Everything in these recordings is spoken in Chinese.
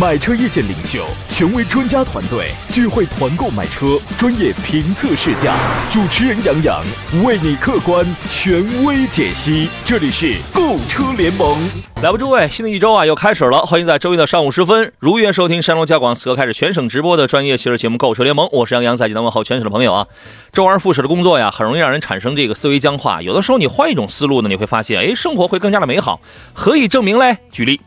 买车意见领袖，权威专家团队聚会团购买车，专业评测试驾，主持人杨洋为你客观权威解析。这里是购车联盟。来吧，诸位，新的一周啊又开始了，欢迎在周一的上午时分如约收听山东交广此刻开始全省直播的专业汽车节目《购车联盟》，我是杨洋，在济南问候全省的朋友啊。周而复始的工作呀，很容易让人产生这个思维僵化。有的时候你换一种思路呢，你会发现，哎，生活会更加的美好。何以证明嘞？举例。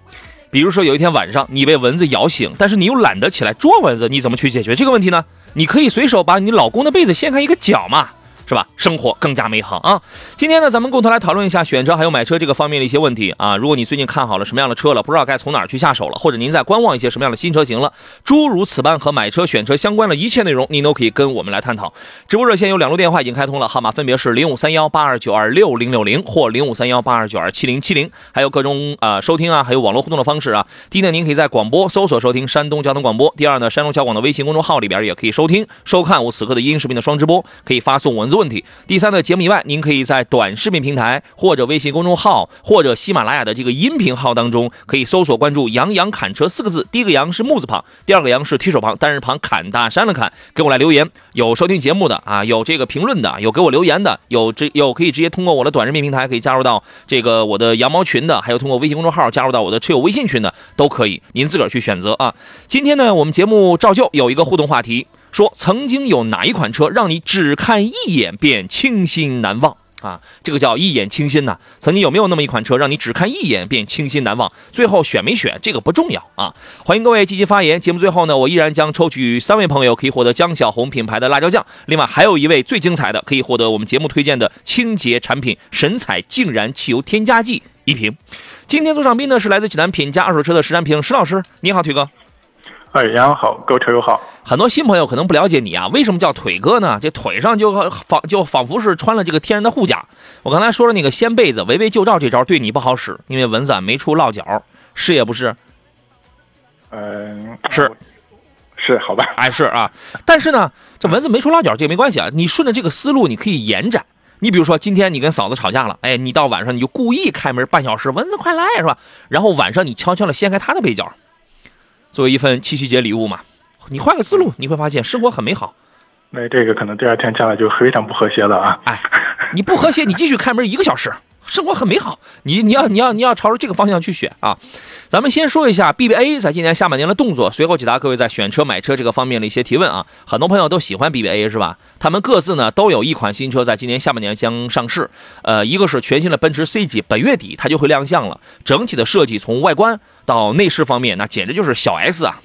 比如说有一天晚上你被蚊子咬醒，但是你又懒得起来捉蚊子，你怎么去解决这个问题呢？你可以随手把你老公的被子掀开一个角嘛。是吧？生活更加美好啊！今天呢，咱们共同来讨论一下选车还有买车这个方面的一些问题啊。如果你最近看好了什么样的车了，不知道该从哪去下手了，或者您在观望一些什么样的新车型了，诸如此般和买车选车相关的一切内容，您都可以跟我们来探讨。直播热线有两路电话已经开通了，号码分别是零五三幺八二九二六零六零或零五三幺八二九二七零七零，还有各种啊收听啊，还有网络互动的方式啊。第一呢，您可以在广播搜索收听山东交通广播；第二呢，山东交广的微信公众号里边也可以收听收看我此刻的音视频的双直播，可以发送文字问题。第三呢。节目以外，您可以在短视频平台或者微信公众号或者喜马拉雅的这个音频号当中，可以搜索关注“杨洋砍车”四个字。第一个“杨”是木字旁，第二个“杨”是提手旁，单人旁，砍大山的砍。给我来留言，有收听节目的啊，有这个评论的，有给我留言的，有这有可以直接通过我的短视频平台可以加入到这个我的羊毛群的，还有通过微信公众号加入到我的车友微信群的，都可以，您自个儿去选择啊。今天呢，我们节目照旧有一个互动话题，说曾经有哪一款车让你只看一眼便清新难忘？啊，这个叫一眼清新呐。曾经有没有那么一款车，让你只看一眼便清新难忘？最后选没选，这个不重要啊。欢迎各位积极发言。节目最后呢，我依然将抽取三位朋友，可以获得江小红品牌的辣椒酱。另外还有一位最精彩的，可以获得我们节目推荐的清洁产品神采净燃汽油添加剂一瓶。今天做上宾呢是来自济南品家二手车的石占平石老师，你好，腿哥。哎，杨好，购车友好。很多新朋友可能不了解你啊，为什么叫腿哥呢？这腿上就仿就仿佛是穿了这个天然的护甲。我刚才说的那个掀被子、围魏救赵这招对你不好使，因为蚊子没处落脚，是也不是？嗯，是，是好吧？哎，是啊。但是呢，这蚊子没处落脚这也没关系啊。你顺着这个思路，你可以延展。你比如说，今天你跟嫂子吵架了，哎，你到晚上你就故意开门半小时，蚊子快来是吧？然后晚上你悄悄的掀开她的被角。作为一份七夕节礼物嘛，你换个思路，你会发现生活很美好。那这个可能第二天下来就非常不和谐了啊！哎，你不和谐，你继续开门一个小时，生活很美好。你你要你要你要朝着这个方向去选啊！咱们先说一下 BBA 在今年下半年的动作，随后解答各位在选车买车这个方面的一些提问啊。很多朋友都喜欢 BBA 是吧？他们各自呢都有一款新车在今年下半年将上市。呃，一个是全新的奔驰 C 级，本月底它就会亮相了。整体的设计从外观。到内饰方面，那简直就是小 S 啊，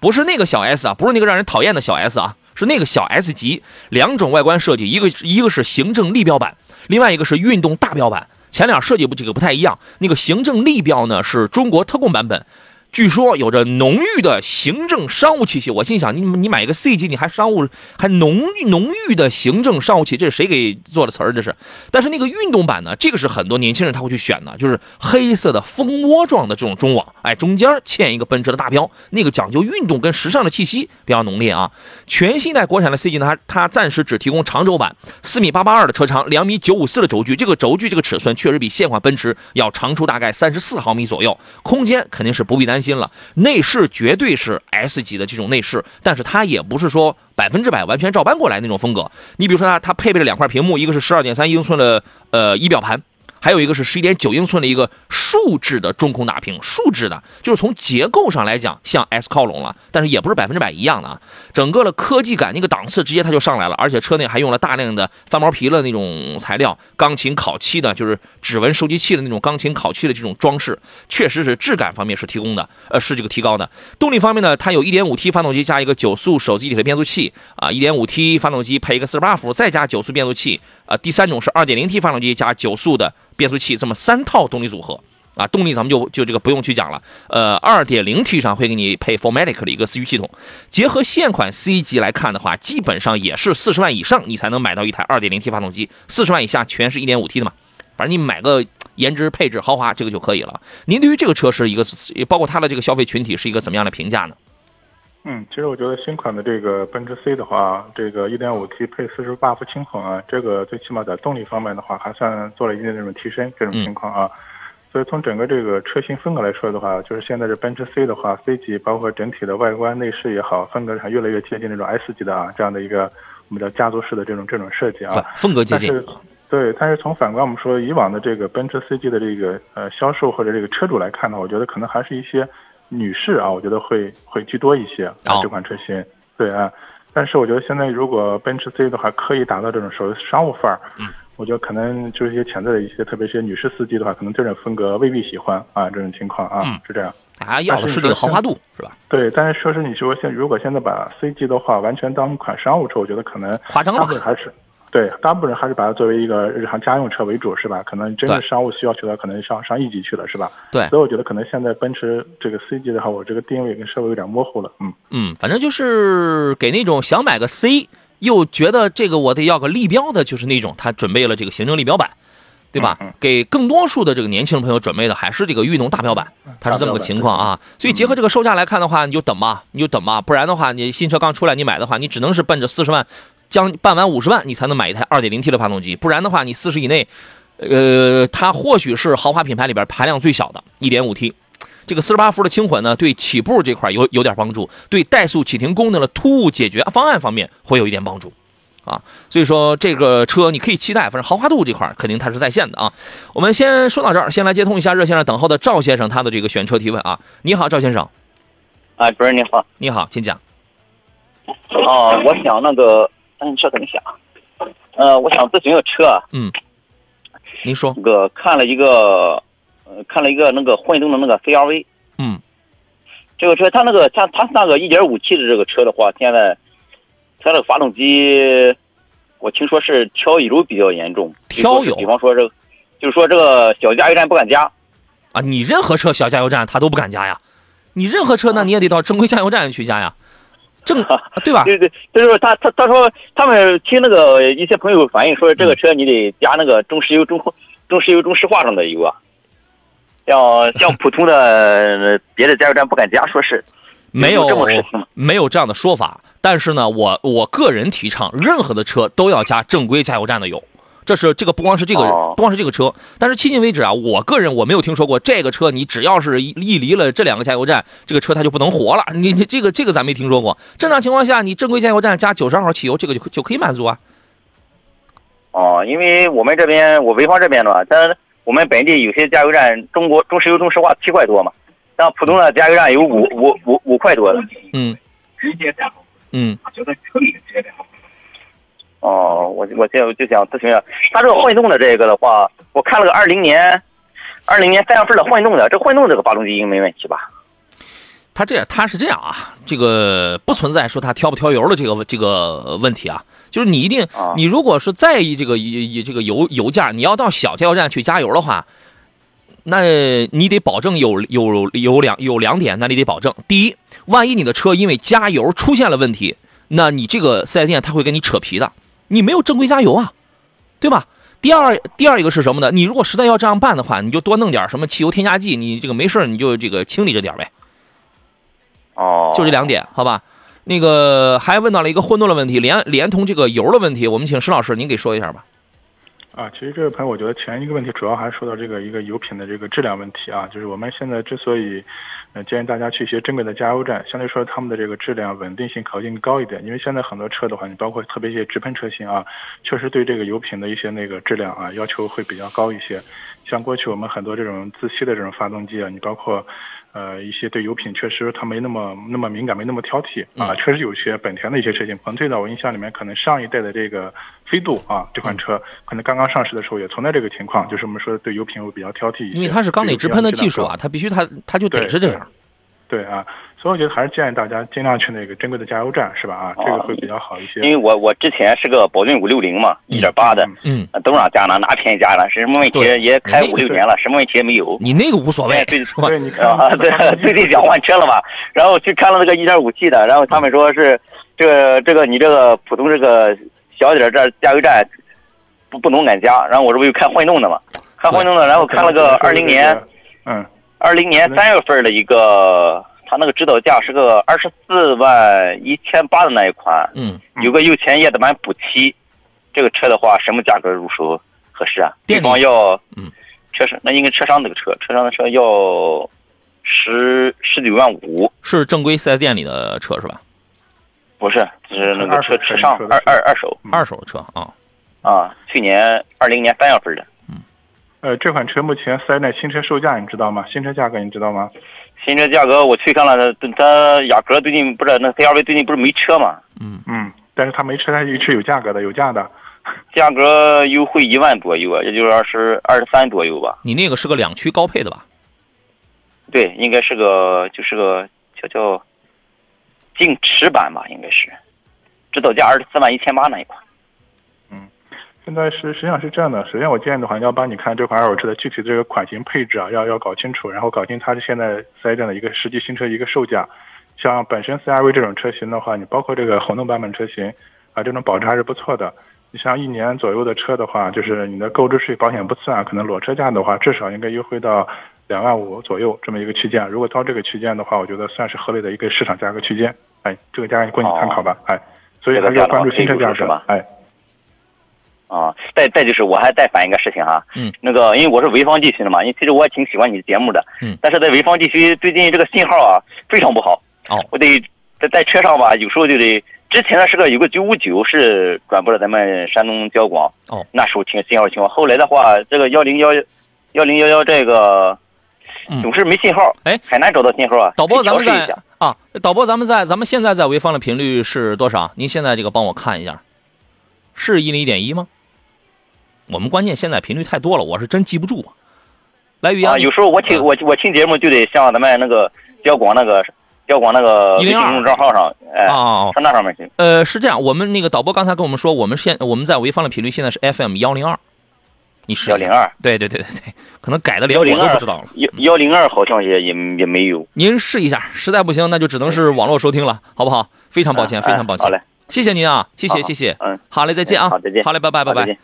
不是那个小 S 啊，不是那个让人讨厌的小 S 啊，是那个小 S 级。两种外观设计，一个一个是行政立标版，另外一个是运动大标版。前脸设计不这个不太一样，那个行政立标呢是中国特供版本。据说有着浓郁的行政商务气息，我心想，你你买一个 C 级，你还商务，还浓浓郁的行政商务气，这是谁给做的词儿？这是。但是那个运动版呢，这个是很多年轻人他会去选的，就是黑色的蜂窝状的这种中网，哎，中间嵌一个奔驰的大标，那个讲究运动跟时尚的气息比较浓烈啊。全新一代国产的 C 级呢，它它暂时只提供长轴版，四米八八二的车长，两米九五四的轴距，这个轴距这个尺寸确实比现款奔驰要长出大概三十四毫米左右，空间肯定是不必担。新了，内饰绝对是 S 级的这种内饰，但是它也不是说百分之百完全照搬过来那种风格。你比如说它，它配备了两块屏幕，一个是十二点三英寸的呃仪表盘。还有一个是十一点九英寸的一个竖置的中控大屏，竖置的，就是从结构上来讲向 S 靠拢了，但是也不是百分之百一样的啊。整个的科技感那个档次直接它就上来了，而且车内还用了大量的翻毛皮的那种材料，钢琴烤漆的，就是指纹收集器的那种钢琴烤漆的这种装饰，确实是质感方面是提供的，呃，是这个提高的。动力方面呢，它有一点五 T 发动机加一个九速手自一体的变速器啊，一点五 T 发动机配一个四十八伏，再加九速变速器啊。第三种是二点零 T 发动机加九速的。变速器这么三套动力组合啊，动力咱们就就这个不用去讲了。呃，二点零 T 上会给你配 Formatic 的一个四驱系统，结合现款 C 级来看的话，基本上也是四十万以上你才能买到一台二点零 T 发动机，四十万以下全是一点五 T 的嘛。反正你买个颜值、配置、豪华这个就可以了。您对于这个车是一个，包括它的这个消费群体是一个怎么样的评价呢？嗯，其实我觉得新款的这个奔驰 C 的话，这个 1.5T 配四十 buff 轻混啊，这个最起码在动力方面的话，还算做了一定的这种提升，这种情况啊。所以从整个这个车型风格来说的话，就是现在这奔驰 C 的话，C 级包括整体的外观内饰也好，风格上越来越接近那种 S 级的啊这样的一个我们叫家族式的这种这种设计啊，风格接近。对，但是从反观我们说以往的这个奔驰 C 级的这个呃销售或者这个车主来看呢，我觉得可能还是一些。女士啊，我觉得会会居多一些啊，这款车型，对啊，但是我觉得现在如果奔驰 C 的话，刻意打造这种所谓商务范儿，嗯，我觉得可能就是一些潜在的一些，特别是些女士司机的话，可能这种风格未必喜欢啊，这种情况啊，是这样。啊，要的是这个豪华度，是吧？对，但是说是你说现如果现在把 C 级的话完全当一款商务车，我觉得可能夸张了，还是。对，大部分人还是把它作为一个日常家用车为主，是吧？可能真的商务需要去的，可能上上 E 级去了，是吧？对。所以我觉得可能现在奔驰这个 C 级的话，我这个定位跟稍微有点模糊了。嗯嗯，反正就是给那种想买个 C，又觉得这个我得要个立标的，就是那种他准备了这个行政立标版，对吧？给更多数的这个年轻朋友准备的还是这个运动大标版，它是这么个情况啊。所以结合这个售价来看的话，你就等吧，你就等吧，不然的话，你新车刚出来你买的话，你只能是奔着四十万。将办完五十万，你才能买一台二点零 T 的发动机，不然的话，你四十以内，呃，它或许是豪华品牌里边排量最小的一点五 T，这个四十八伏的轻混呢，对起步这块有有点帮助，对怠速启停功能的突兀解决方案方面会有一点帮助，啊，所以说这个车你可以期待，反正豪华度这块肯定它是在线的啊。我们先说到这儿，先来接通一下热线上等候的赵先生他的这个选车提问啊，你好，赵先生，哎，主任你好，你好，请讲。哦，我想那个。嗯，车怎么想？呃，我想咨询个车。嗯，您说。那个看了一个，呃，看了一个那个混动的那个 CRV。嗯。这个车它那个像它那个一点五 T 的这个车的话，现在它的发动机，我听说是挑油比较严重。挑油。比方说这个，就是说这个小加油站不敢加。啊，你任何车小加油站它都不敢加呀？你任何车那你也得到正规加油站去加呀？正 对吧？对对，就是他他他说他们听那个一些朋友反映说，这个车你得加那个中石油中中石油中石化上的油啊，像像 普通的别的加油站不敢加，说是没有没有这样的说法。但是呢，我我个人提倡，任何的车都要加正规加油站的油。这是这个不光是这个不光是这个车，但是迄今为止啊，我个人我没有听说过这个车，你只要是一一离了这两个加油站，这个车它就不能活了。你你这个这个咱没听说过。正常情况下，你正规加油站加九十二号汽油，这个就就可以满足啊。哦，因为我们这边我潍坊这边的话，但我们本地有些加油站，中国中石油、中石化七块多嘛，像普通的加油站有五五五五块多的。嗯。嗯。哦，我我现在就想咨询一下，它这个混动的这个的话，我看了个二零年，二零年三月份的混动的，这混动这个发动机应该没问题吧？它这它是这样啊，这个不存在说它挑不挑油的这个这个问题啊，就是你一定，你如果是在意这个以这个油油价，你要到小加油站去加油的话，那你得保证有有有两有两点，那你得保证，第一，万一你的车因为加油出现了问题，那你这个四 S 店他会跟你扯皮的。你没有正规加油啊，对吧？第二，第二一个是什么呢？你如果实在要这样办的话，你就多弄点什么汽油添加剂，你这个没事你就这个清理着点呗。哦，就这两点，好吧？那个还问到了一个混动的问题，连连同这个油的问题，我们请石老师您给说一下吧。啊，其实这个朋友，我觉得前一个问题主要还是说到这个一个油品的这个质量问题啊，就是我们现在之所以。呃，建议大家去一些正规的加油站，相对说他们的这个质量稳定性、可靠性高一点。因为现在很多车的话，你包括特别一些直喷车型啊，确实对这个油品的一些那个质量啊要求会比较高一些。像过去我们很多这种自吸的这种发动机啊，你包括。呃，一些对油品确实它没那么那么敏感，没那么挑剔啊。确实有些本田的一些车型，可能最早我印象里面，可能上一代的这个飞度啊，这款车可能刚刚上市的时候也存在这个情况，就是我们说对油品会比较挑剔。因为它是缸内直喷的技术啊，它必须它它就得是这样。对啊。所以我觉得还是建议大家尽量去那个正规的加油站，是吧？啊，这个会比较好一些。因为我我之前是个宝骏五六零嘛，一点八的，嗯，都让加了，哪便宜加了，什么问题也开五六年了，什么问题也没有。你那个无所谓，对对，你看？啊，对，最近想换车了吧，然后去看了那个一点五 T 的，然后他们说是这个这个你这个普通这个小点这加油站不不能敢加，然后我这不又开混动的嘛。看混动的，然后看了个二零年，嗯，二零年三月份的一个，它那个指导价是个二十四万一千八的那一款，嗯，有个右前叶子板补漆，这个车的话什么价格入手合适啊？电对方要，嗯，车商那应该车商那个车，车商的车要十十九万五，是正规四 S 店里的车是吧？不是，是那个车车车上二二二手嗯二手的车啊，啊，去年二零年三月份的。呃，这款车目前四 S 店新车售价你知道吗？新车价格你知道吗？新车价格我去看了，它它雅阁最近不是那 CRV 最近不是没车嘛，嗯嗯，但是它没车，它一直有价格的，有价的。价格优惠一万左右啊，也就是二十二十三左右吧。你那个是个两驱高配的吧？对，应该是个就是个叫叫净驰版吧，应该是，指导价二十四万一千八那一款。现在是实际上是这样的，首先我建议的话，你要帮你看这款二手车的具体这个款型配置啊，要要搞清楚，然后搞清它是现在四 S 店的一个实际新车一个售价。像本身 CRV 这种车型的话，你包括这个混动版本车型啊，这种保值还是不错的。你像一年左右的车的话，就是你的购置税、保险不算，可能裸车价的话，至少应该优惠到两万五左右这么一个区间。如果到这个区间的话，我觉得算是合理的一个市场价格区间。哎，这个价格供你参考吧。哎，所以还是要关注新车价格。哎。啊，再再就是我还再反映一个事情哈，嗯，那个因为我是潍坊地区的嘛，因为其实我也挺喜欢你的节目的，嗯，但是在潍坊地区最近这个信号啊非常不好，哦，我得在在车上吧，有时候就得之前呢是个有个九五九是转播了咱们山东交广，哦，那时候挺信号情况，后来的话这个幺零幺幺零幺幺这个嗯。总是没信号，哎很难找到信号啊，导播，咱们试一下，啊，导播，咱们在咱们现在在潍坊的频率是多少？您现在这个帮我看一下，是一零一点一吗？我们关键现在频率太多了，我是真记不住啊。来，于啊，洋，有时候我听啊我我听节目就得像咱们那个交广那个交广那个微信102公众账号上，哎，啊上那上面去。呃，是这样，我们那个导播刚才跟我们说，我们现我们在潍坊的频率现在是 FM 幺零二，你试一下幺零二，对对对对对，可能改的连我都不知道了。幺幺零二好像也也也没有。您试一下，实在不行那就只能是网络收听了，好不好？非常抱歉，哎非常抱歉。好嘞，谢谢您啊，谢谢谢谢，嗯，好嘞，再见啊，好再见好嘞，拜拜拜拜。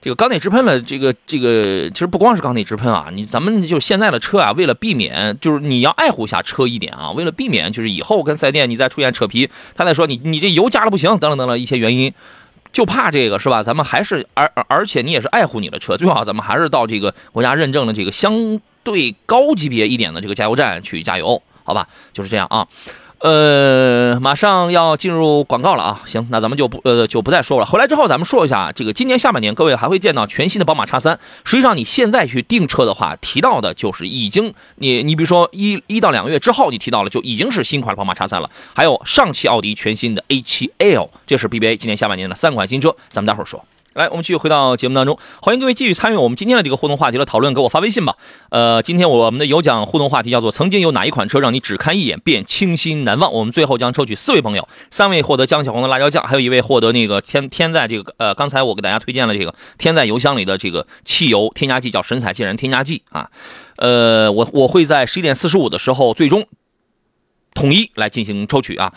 这个缸内直喷了，这个这个其实不光是缸内直喷啊，你咱们就现在的车啊，为了避免就是你要爱护一下车一点啊，为了避免就是以后跟四 S 店你再出现扯皮，他再说你你这油加了不行，等等等等一些原因，就怕这个是吧？咱们还是而而而且你也是爱护你的车，最好咱们还是到这个国家认证的这个相对高级别一点的这个加油站去加油，好吧？就是这样啊。呃，马上要进入广告了啊，行，那咱们就不呃就不再说了。回来之后，咱们说一下这个今年下半年，各位还会见到全新的宝马叉三。实际上，你现在去订车的话，提到的就是已经你你比如说一一到两个月之后，你提到了就已经是新款的宝马叉三了。还有上汽奥迪全新的 A7L，这是 BBA 今年下半年的三款新车，咱们待会儿说。来，我们继续回到节目当中，欢迎各位继续参与我们今天的这个互动话题的讨论，给我发微信吧。呃，今天我们的有奖互动话题叫做“曾经有哪一款车让你只看一眼便倾心难忘”。我们最后将抽取四位朋友，三位获得江小红的辣椒酱，还有一位获得那个添添在这个呃，刚才我给大家推荐了这个添在油箱里的这个汽油添加剂，叫神采健然添加剂啊。呃，我我会在十一点四十五的时候最终统一来进行抽取啊。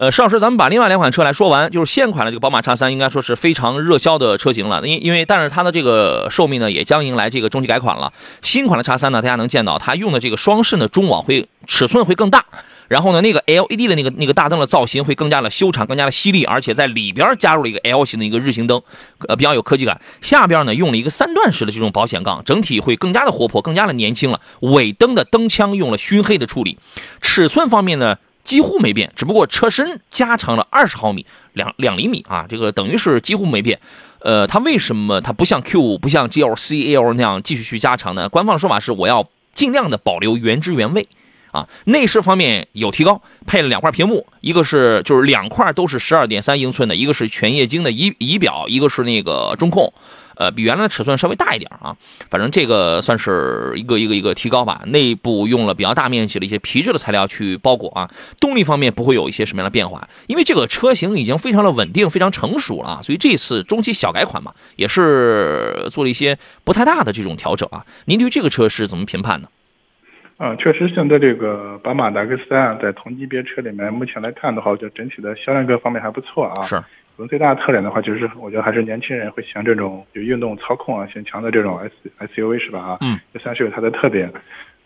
呃，邵老师，咱们把另外两款车来说完，就是现款的这个宝马叉三，应该说是非常热销的车型了。因因为，但是它的这个寿命呢，也将迎来这个中期改款了。新款的叉三呢，大家能见到它用的这个双肾的中网会尺寸会更大，然后呢，那个 LED 的那个那个大灯的造型会更加的修长，更加的犀利，而且在里边加入了一个 L 型的一个日行灯，呃，比较有科技感。下边呢用了一个三段式的这种保险杠，整体会更加的活泼，更加的年轻了。尾灯的灯腔用了熏黑的处理，尺寸方面呢。几乎没变，只不过车身加长了二十毫米，两两厘米啊，这个等于是几乎没变。呃，它为什么它不像 Q 五不像 GLC L 那样继续去加长呢？官方的说法是我要尽量的保留原汁原味啊。内饰方面有提高，配了两块屏幕，一个是就是两块都是十二点三英寸的，一个是全液晶的仪仪表，一个是那个中控。呃，比原来的尺寸稍微大一点啊，反正这个算是一个一个一个提高吧。内部用了比较大面积的一些皮质的材料去包裹啊，动力方面不会有一些什么样的变化，因为这个车型已经非常的稳定、非常成熟了啊，所以这次中期小改款嘛，也是做了一些不太大的这种调整啊。您对这个车是怎么评判呢？嗯，确实，现在这个宝马的 X 三在同级别车里面，目前来看的话，我觉得整体的销量各方面还不错啊。是。能最大的特点的话，就是我觉得还是年轻人会喜欢这种有运动操控啊性强的这种 S SUV 是吧？啊，嗯，这算是有它的特点。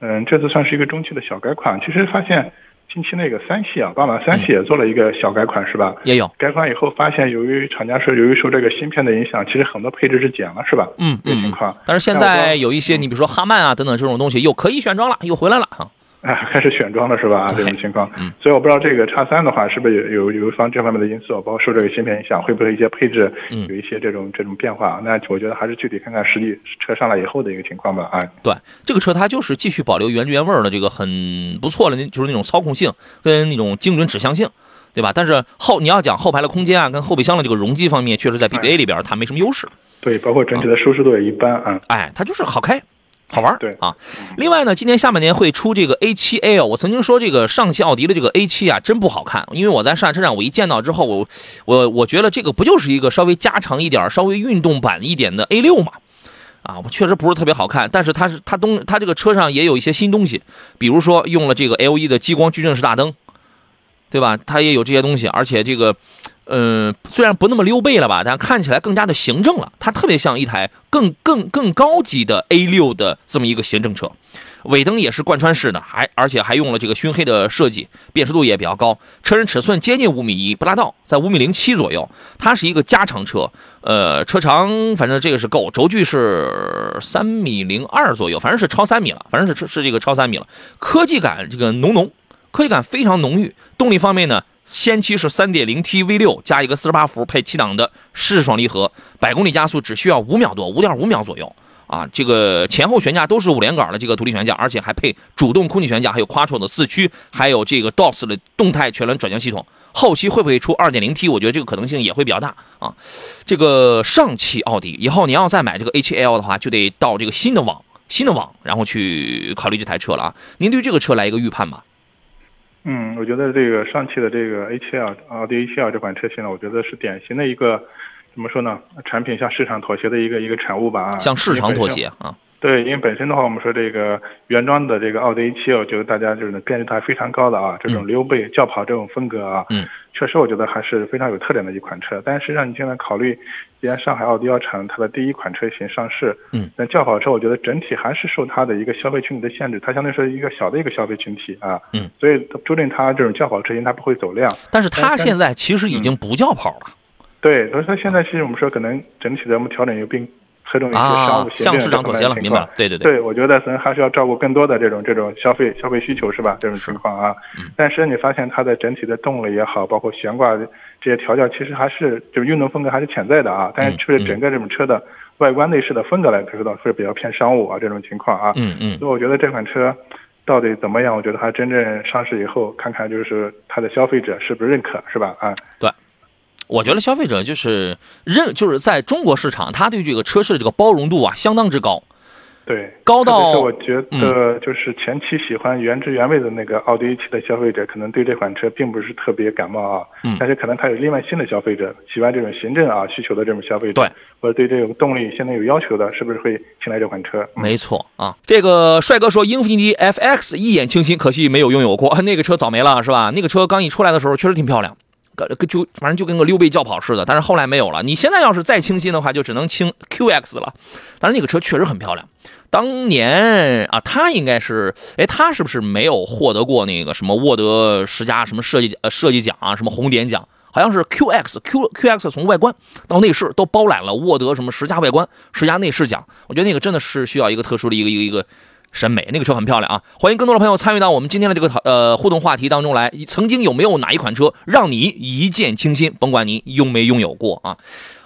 嗯，这次算是一个中期的小改款。其实发现近期那个三系啊，宝马三系也做了一个小改款是吧？也有，改款以后发现，由于厂家说由于受这个芯片的影响，其实很多配置是减了是吧？嗯这个情况。但是现在有一些，你比如说哈曼啊等等这种东西又可以选装了，又回来了啊。啊，开始选装了是吧？这种情况，嗯，所以我不知道这个叉三的话是不是有有有一方这方面的因素，包括受这个芯片影响，会不会一些配置嗯有一些这种这种变化？那我觉得还是具体看看实际车上来以后的一个情况吧。啊，对，这个车它就是继续保留原汁原味的这个很不错的，那就是那种操控性跟那种精准指向性，对吧？但是后你要讲后排的空间啊，跟后备箱的这个容积方面，确实在 BBA 里边它没什么优势。对，包括整体的舒适度也一般啊。哎，它就是好开。好玩对啊，另外呢，今年下半年会出这个 A7L。我曾经说这个上汽奥迪的这个 A7 啊，真不好看。因为我在上海车展，我一见到之后，我我我觉得这个不就是一个稍微加长一点、稍微运动版一点的 A6 嘛？啊，我确实不是特别好看，但是它是它东它这个车上也有一些新东西，比如说用了这个 LED 的激光矩阵式大灯，对吧？它也有这些东西，而且这个。嗯，虽然不那么溜背了吧，但看起来更加的行政了。它特别像一台更更更高级的 A6 的这么一个行政车，尾灯也是贯穿式的，还而且还用了这个熏黑的设计，辨识度也比较高。车身尺寸接近五米一，不拉到，在五米零七左右。它是一个加长车，呃，车长反正这个是够，轴距是三米零二左右，反正是超三米了，反正是是这个超三米了。科技感这个浓浓，科技感非常浓郁。动力方面呢？先期是 3.0T V6 加一个48伏配七档的湿式双离合，百公里加速只需要五秒多，5.5秒左右啊！这个前后悬架都是五连杆的这个独立悬架，而且还配主动空气悬架，还有 Quattro 的四驱，还有这个 DOS 的动态全轮转向系统。后期会不会出 2.0T？我觉得这个可能性也会比较大啊！这个上汽奥迪以后你要再买这个 A7L 的话，就得到这个新的网，新的网，然后去考虑这台车了啊！您对这个车来一个预判吧？嗯，我觉得这个上汽的这个 A7L 奥迪 A7L 这款车型呢，我觉得是典型的一个怎么说呢？产品向市场妥协的一个一个产物吧。啊，向市场妥协啊。对，因为本身的话，我们说这个原装的这个奥迪 A7，我觉得大家就是辨识度还非常高的啊，这种溜背轿跑这种风格啊，嗯，确实我觉得还是非常有特点的一款车。但是实际上你现在考虑，既然上海奥迪要产它的第一款车型上市，嗯，那轿跑车我觉得整体还是受它的一个消费群体的限制，它相对是一个小的一个消费群体啊，嗯，所以注定它这种轿跑车型它不会走量。但是它现在其实已经不轿跑了。对，所以说现在其实我们说可能整体的我们调整又并。侧重一些商务协向市场妥协了，明白了？对对对，对我觉得可能还是要照顾更多的这种这种消费消费需求是吧？这种情况啊，嗯、但是你发现它的整体的动力也好，包括悬挂这些调教，其实还是就是运动风格还是潜在的啊。但是确实整个这种车的外观内饰的风格来说的是比较偏商务啊这种情况啊。嗯嗯。所以我觉得这款车到底怎么样？我觉得它真正上市以后，看看就是它的消费者是不是认可，是吧？啊，对。我觉得消费者就是认，就是在中国市场，他对这个车市的这个包容度啊，相当之高。对，高到我觉得就是前期喜欢原汁原味的那个奥迪 A7 的消费者，可能对这款车并不是特别感冒啊。嗯。但是可能他有另外新的消费者，喜欢这种行政啊需求的这种消费者，对，或者对这种动力现在有要求的，是不是会青睐这款车？嗯、没错啊。这个帅哥说，英菲尼迪 FX 一眼倾心，可惜没有拥有过，那个车早没了是吧？那个车刚一出来的时候确实挺漂亮。就反正就跟个溜背轿跑似的，但是后来没有了。你现在要是再清新的话，就只能清 QX 了。但是那个车确实很漂亮。当年啊，他应该是，哎，他是不是没有获得过那个什么沃德十佳什么设计呃设计奖啊，什么红点奖？好像是 QX Q QX 从外观到内饰都包揽了沃德什么十佳外观、十佳内饰奖。我觉得那个真的是需要一个特殊的一个一个一个。审美那个车很漂亮啊！欢迎更多的朋友参与到我们今天的这个讨呃互动话题当中来。曾经有没有哪一款车让你一见倾心？甭管你拥没拥有过啊！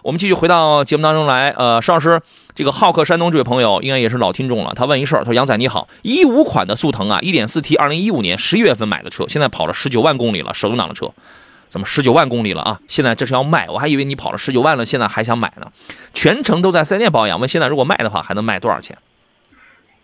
我们继续回到节目当中来。呃，邵老师，这个好客山东这位朋友应该也是老听众了。他问一事，他说：“杨仔你好，一五款的速腾啊，1.4T，二零一五年十一月份买的车，现在跑了十九万公里了，手动挡的车，怎么十九万公里了啊？现在这是要卖？我还以为你跑了十九万了，现在还想买呢？全程都在四 S 店保养。问现在如果卖的话，还能卖多少钱？”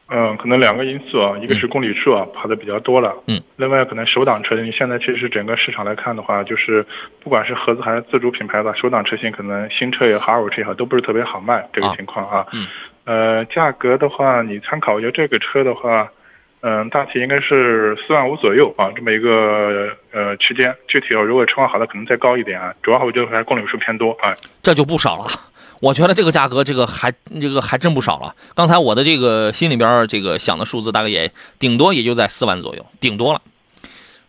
嗯，可能两个因素啊，一个是公里数啊，跑的比较多了，嗯，另外可能首档车型现在其实整个市场来看的话，就是不管是合资还是自主品牌的首档车型，可能新车也好，二手车也好，都不是特别好卖这个情况啊，嗯，呃，价格的话，你参考，我觉得这个车的话，嗯，大体应该是四万五左右啊，这么一个呃区间。具体如果车况好的，可能再高一点啊。主要我觉得还是公里数偏多啊。这就不少了。我觉得这个价格，这个还这个还真不少了。刚才我的这个心里边这个想的数字，大概也顶多也就在四万左右，顶多了，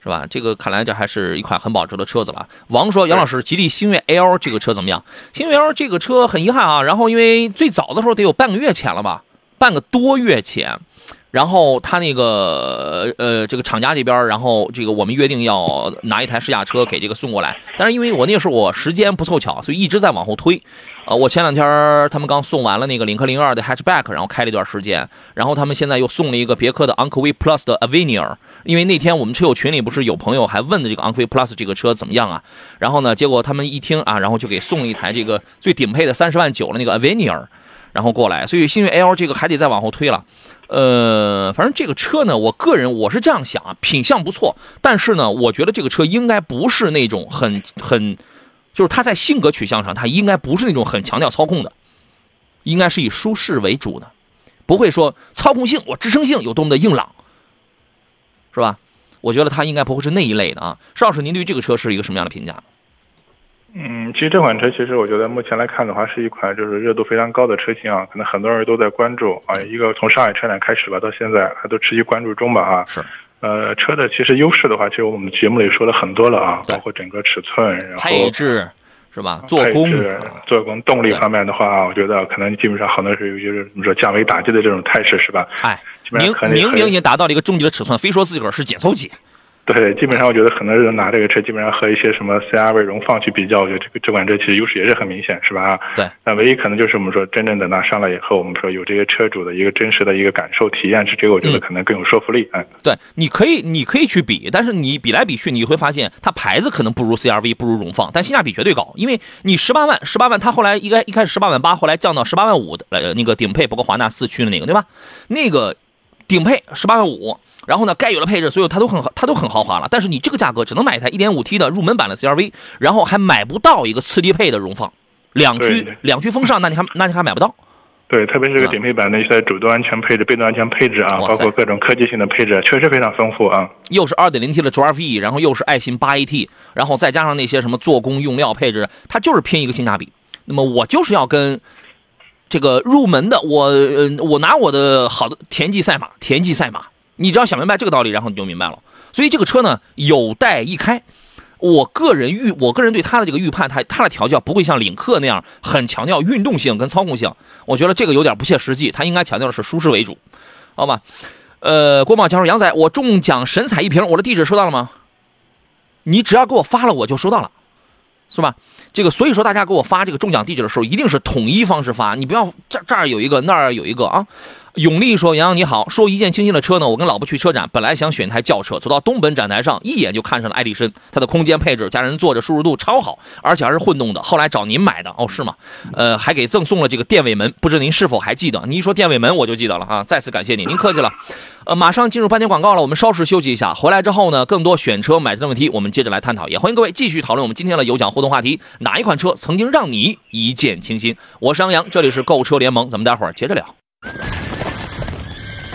是吧？这个看来这还是一款很保值的车子了。王说：“杨老师，吉利星越 L 这个车怎么样？星越 L 这个车很遗憾啊。然后因为最早的时候得有半个月前了吧，半个多月前。”然后他那个呃，这个厂家这边，然后这个我们约定要拿一台试驾车给这个送过来，但是因为我那时候我时间不凑巧，所以一直在往后推。呃，我前两天他们刚送完了那个领克零二的 Hatchback，然后开了一段时间，然后他们现在又送了一个别克的昂科威 Plus 的 Avenir。因为那天我们车友群里不是有朋友还问的这个昂科威 Plus 这个车怎么样啊？然后呢，结果他们一听啊，然后就给送了一台这个最顶配的三十万九的那个 Avenir，然后过来，所以新锐 L 这个还得再往后推了。呃，反正这个车呢，我个人我是这样想啊，品相不错，但是呢，我觉得这个车应该不是那种很很，就是它在性格取向上，它应该不是那种很强调操控的，应该是以舒适为主的，不会说操控性我支撑性有多么的硬朗，是吧？我觉得它应该不会是那一类的啊。邵老师，您对这个车是一个什么样的评价？嗯，其实这款车其实我觉得目前来看的话，是一款就是热度非常高的车型啊，可能很多人都在关注啊。一个从上海车展开始吧，到现在还都持续关注中吧啊。是。呃，车的其实优势的话，其实我们节目里说了很多了啊，包括整个尺寸，然后配置是吧？做工、做工、动力方面的话，我觉得可能基本上很多是有就是怎么说降维打击的这种态势是吧？哎，明明明已经达到了一个终极的尺寸，非说自个儿是减速机。对，基本上我觉得很多人拿这个车，基本上和一些什么 CRV 荣放去比较，我觉得这个这款车其实优势也是很明显，是吧？对。那唯一可能就是我们说真正的拿上来以后，我们说有这些车主的一个真实的一个感受体验，是这个我觉得可能更有说服力。嗯，对，你可以你可以去比，但是你比来比去，你会发现它牌子可能不如 CRV，不如荣放，但性价比绝对高，因为你十八万，十八万，它后来应该一开始十八万八，后来降到十八万五的呃那个顶配，包括华纳四驱的那个，对吧？那个顶配十八万五。然后呢，该有的配置，所有它都很它都很豪华了。但是你这个价格只能买一台 1.5T 的入门版的 CRV，然后还买不到一个次低配的荣放，两驱两驱风尚，那你还那你还买不到。对，特别是这个顶配版的一些主动安全配置、被动安全配置啊，包括各种科技性的配置，确实非常丰富啊。又是 2.0T 的 2.5E，然后又是爱信 8AT，然后再加上那些什么做工、用料、配置，它就是拼一个性价比。那么我就是要跟这个入门的，我呃我拿我的好的田忌赛马，田忌赛马。你只要想明白这个道理，然后你就明白了。所以这个车呢，有待一开。我个人预，我个人对它的这个预判，它它的调教不会像领克那样很强调运动性跟操控性。我觉得这个有点不切实际，它应该强调的是舒适为主，好吧？呃，郭茂强说：“杨仔，我中奖神彩一瓶，我的地址收到了吗？你只要给我发了，我就收到了，是吧？这个所以说，大家给我发这个中奖地址的时候，一定是统一方式发，你不要这这儿有一个，那儿有一个啊。”永利说：“杨洋你好，说一见倾心的车呢，我跟老婆去车展，本来想选台轿车，走到东本展台上，一眼就看上了艾力绅，它的空间配置，家人坐着舒适度超好，而且还是混动的。后来找您买的，哦，是吗？呃，还给赠送了这个电尾门，不知您是否还记得？您一说电尾门，我就记得了啊！再次感谢您，您客气了。呃，马上进入半天广告了，我们稍事休息一下，回来之后呢，更多选车买车的问题，我们接着来探讨。也欢迎各位继续讨论我们今天的有奖互动话题：哪一款车曾经让你一见倾心？我是杨洋，这里是购车联盟，咱们待会儿接着聊。”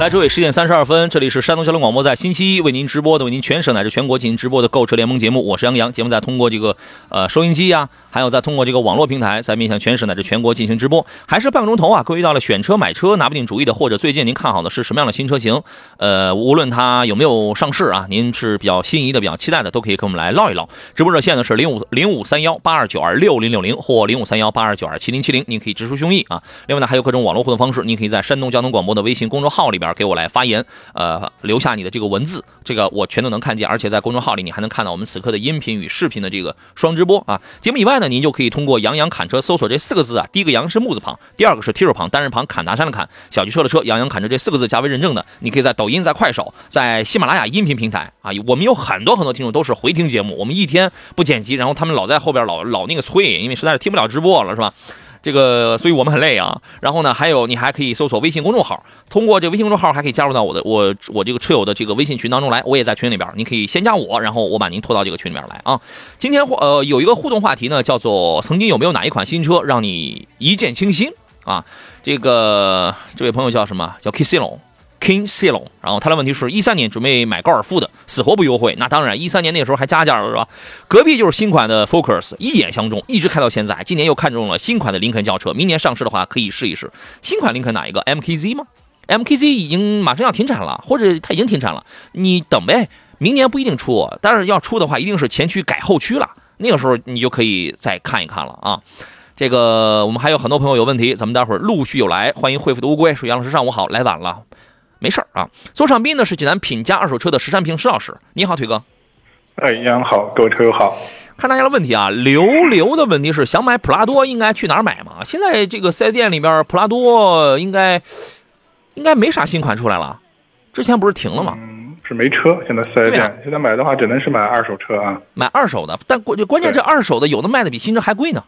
来，诸位，十点三十二分，这里是山东交通广播，在星期一为您直播的，为您全省乃至全国进行直播的购车联盟节目，我是杨洋。节目在通过这个呃收音机呀，还有在通过这个网络平台，在面向全省乃至全国进行直播。还是半个钟头啊，各位遇到了选车买车拿不定主意的，或者最近您看好的是什么样的新车型？呃，无论它有没有上市啊，您是比较心仪的、比较期待的，都可以跟我们来唠一唠。直播热线呢是零五零五三幺八二九二六零六零或零五三幺八二九二七零七零，您可以直抒胸臆啊。另外呢，还有各种网络互动方式，您可以在山东交通广播的微信公众号里边。给我来发言，呃，留下你的这个文字，这个我全都能看见，而且在公众号里你还能看到我们此刻的音频与视频的这个双直播啊。节目以外呢，您就可以通过“杨洋侃车”搜索这四个字啊，第一个“杨”是木字旁，第二个是提手旁，单人旁，侃大山的侃，小汽车的车，杨洋侃车这四个字加为认证的，你可以在抖音、在快手、在喜马拉雅音频平台啊，我们有很多很多听众都是回听节目，我们一天不剪辑，然后他们老在后边老老那个催，因为实在是听不了直播了，是吧？这个，所以我们很累啊。然后呢，还有你还可以搜索微信公众号，通过这微信公众号还可以加入到我的我我这个车友的这个微信群当中来。我也在群里边，你可以先加我，然后我把您拖到这个群里边来啊。今天呃有一个互动话题呢，叫做曾经有没有哪一款新车让你一见倾心啊？这个这位朋友叫什么？叫 Kiss 龙。King Silo，然后他的问题是一三年准备买高尔夫的，死活不优惠。那当然，一三年那个时候还加价了，是吧？隔壁就是新款的 Focus，一眼相中，一直开到现在。今年又看中了新款的林肯轿车，明年上市的话可以试一试。新款林肯哪一个？MKZ 吗？MKZ 已经马上要停产了，或者它已经停产了，你等呗，明年不一定出。但是要出的话，一定是前驱改后驱了，那个时候你就可以再看一看了啊。这个我们还有很多朋友有问题，咱们待会儿陆续有来。欢迎恢复的乌龟说：“杨老师上午好，来晚了。”没事儿啊，座上宾呢是济南品家二手车的石山平石老师，你好，腿哥。哎，杨好，各位车友好。看大家的问题啊，刘刘的问题是想买普拉多应该去哪儿买嘛？现在这个四 S 店里边普拉多应该应该没啥新款出来了，之前不是停了吗？嗯，是没车，现在四 S 店现在买的话只能是买二手车啊。买二手的，但关关键这二手的有的卖的比新车还贵呢。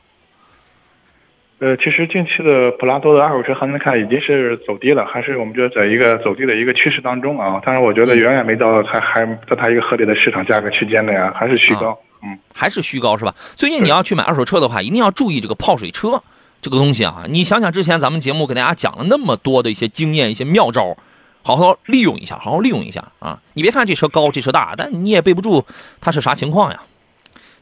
呃，其实近期的普拉多的二手车行情看已经是走低了，还是我们觉得在一个走低的一个趋势当中啊。但是我觉得远远没到还还在它一个合理的市场价格区间内啊，还是虚高。嗯，还是虚高是吧？最近你要去买二手车的话，一定要注意这个泡水车这个东西啊。你想想之前咱们节目给大家讲了那么多的一些经验、一些妙招，好好利用一下，好好利用一下啊。你别看这车高，这车大，但你也背不住它是啥情况呀，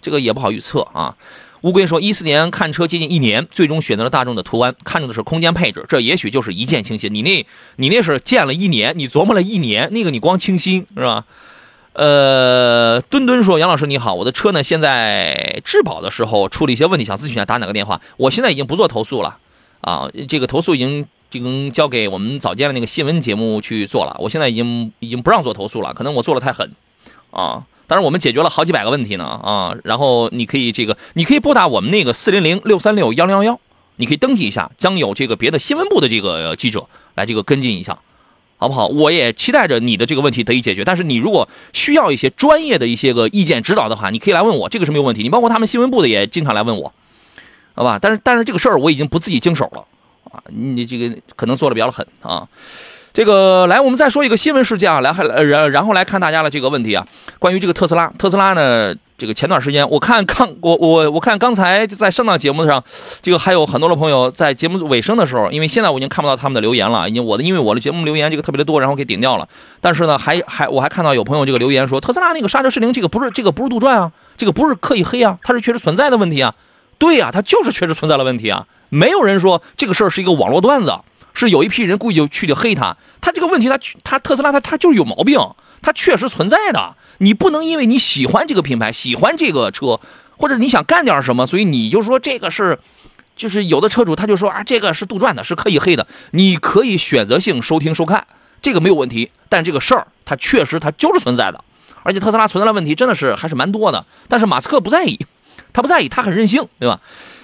这个也不好预测啊。乌龟说：“一四年看车接近一年，最终选择了大众的途安，看中的是空间配置，这也许就是一见倾心。你那，你那是见了一年，你琢磨了一年，那个你光倾心是吧？”呃，墩墩说：“杨老师你好，我的车呢现在质保的时候出了一些问题，想咨询一下，打哪个电话？我现在已经不做投诉了啊，这个投诉已经已经交给我们早间的那个新闻节目去做了，我现在已经已经不让做投诉了，可能我做的太狠啊。”当然，我们解决了好几百个问题呢啊！然后你可以这个，你可以拨打我们那个四零零六三六幺零幺幺，你可以登记一下，将有这个别的新闻部的这个记者来这个跟进一下，好不好？我也期待着你的这个问题得以解决。但是你如果需要一些专业的一些个意见指导的话，你可以来问我，这个是没有问题。你包括他们新闻部的也经常来问我，好吧？但是但是这个事儿我已经不自己经手了啊！你这个可能做的比较狠啊。这个来，我们再说一个新闻事件啊，来还然然后来看大家的这个问题啊，关于这个特斯拉，特斯拉呢，这个前段时间我看刚 我我我看刚才在上档节目上，这个还有很多的朋友在节目尾声的时候，因为现在我已经看不到他们的留言了，已经我的因为我的节目留言这个特别的多，然后给顶掉了。但是呢，还还我还看到有朋友这个留言说，特斯拉那个刹车失灵，这个不是这个不是杜撰啊，这个不是刻意黑啊，它是确实存在的问题啊。对呀，它就是确实存在的问题啊，没有人说这个事儿是一个网络段子。是有一批人故意就去黑他，他这个问题，他他特斯拉，他他就是有毛病，他确实存在的。你不能因为你喜欢这个品牌，喜欢这个车，或者你想干点什么，所以你就说这个是，就是有的车主他就说啊，这个是杜撰的，是可以黑的。你可以选择性收听收看，这个没有问题。但这个事儿，它确实它就是存在的，而且特斯拉存在的问题真的是还是蛮多的。但是马斯克不在意，他不在意，他很任性，对吧？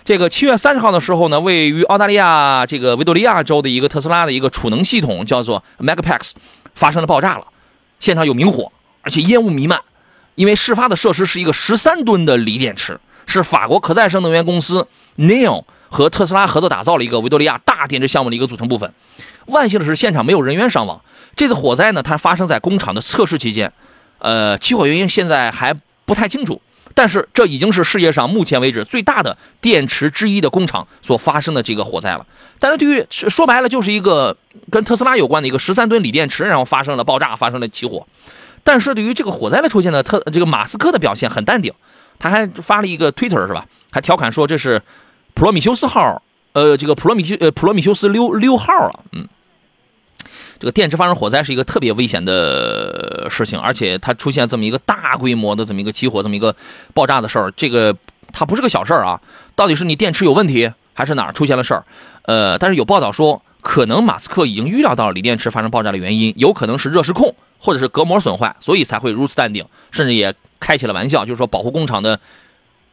这个七月三十号的时候呢，位于澳大利亚这个维多利亚州的一个特斯拉的一个储能系统叫做 Megapack，发生了爆炸了，现场有明火，而且烟雾弥漫。因为事发的设施是一个十三吨的锂电池，是法国可再生能源公司 Neil 和特斯拉合作打造了一个维多利亚大电池项目的一个组成部分。万幸的是，现场没有人员伤亡。这次火灾呢，它发生在工厂的测试期间，呃，起火原因现在还不太清楚。但是这已经是世界上目前为止最大的电池之一的工厂所发生的这个火灾了。但是对于说白了就是一个跟特斯拉有关的一个十三吨锂电池，然后发生了爆炸，发生了起火。但是对于这个火灾的出现呢，特这个马斯克的表现很淡定，他还发了一个 Twitter 是吧？还调侃说这是普罗米修斯号，呃，这个普罗米修呃普罗米修斯六六号了，嗯。这个电池发生火灾是一个特别危险的事情，而且它出现这么一个大规模的这么一个起火、这么一个爆炸的事儿，这个它不是个小事儿啊！到底是你电池有问题，还是哪儿出现了事儿？呃，但是有报道说，可能马斯克已经预料到了锂电池发生爆炸的原因，有可能是热失控或者是隔膜损坏，所以才会如此淡定，甚至也开起了玩笑，就是说保护工厂的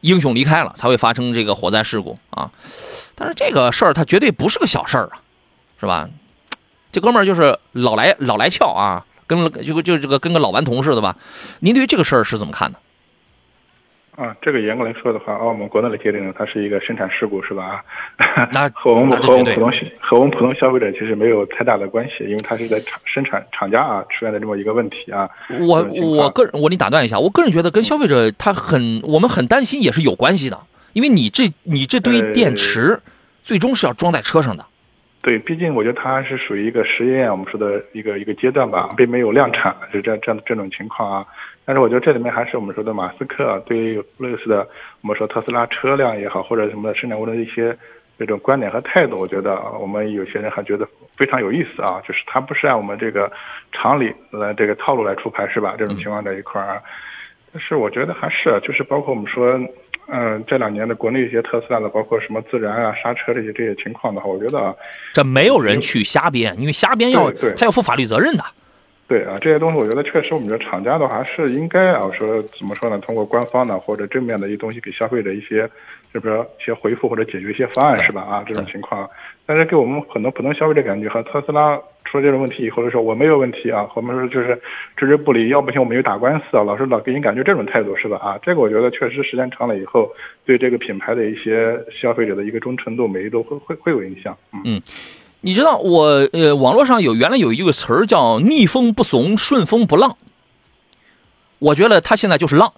英雄离开了，才会发生这个火灾事故啊。但是这个事儿它绝对不是个小事儿啊，是吧？这哥们儿就是老来老来俏啊，跟就就这个跟个老顽童似的吧？您对于这个事儿是怎么看的？啊，这个严格来说的话，按我们国内的界定，它是一个生产事故，是吧？那 和我们和我们普通和我们普通消费者其实没有太大的关系，因为它是在厂生产厂家啊出现的这么一个问题啊。我我个人我给你打断一下，我个人觉得跟消费者他很我们很担心也是有关系的，因为你这你这堆呃电池最终是要装在车上的，对，毕竟我觉得它是属于一个实验，我们说的一个一个阶段吧，并没有量产，是这样这样这种情况啊。但是我觉得这里面还是我们说的马斯克对于类似的我们说特斯拉车辆也好，或者什么生产过程的一些这种观点和态度，我觉得啊我们有些人还觉得非常有意思啊，就是他不是按我们这个常理来这个套路来出牌是吧？这种情况在一块儿啊。但是我觉得还是就是包括我们说，嗯、这两年的国内一些特斯拉的，包括什么自燃啊、刹车这些这些情况的话，我觉得啊，这没有人去瞎编，因为瞎编要他要负法律责任的。对啊，这些东西我觉得确实我们这厂家的话是应该啊，说怎么说呢？通过官方的或者正面的一些东西给消费者一些，是不是一些回复或者解决一些方案是吧？啊，这种情况，但是给我们很多普通消费者感觉和特斯拉说这种问题以后的时候，我没有问题啊，我们说就是置之不理，要不行我们就打官司啊，老是老给你感觉这种态度是吧？啊，这个我觉得确实时间长了以后，对这个品牌的一些消费者的一个忠诚度、每一度会会会有影响。嗯，你知道我呃，网络上有原来有一个词儿叫“逆风不怂，顺风不浪”，我觉得他现在就是浪，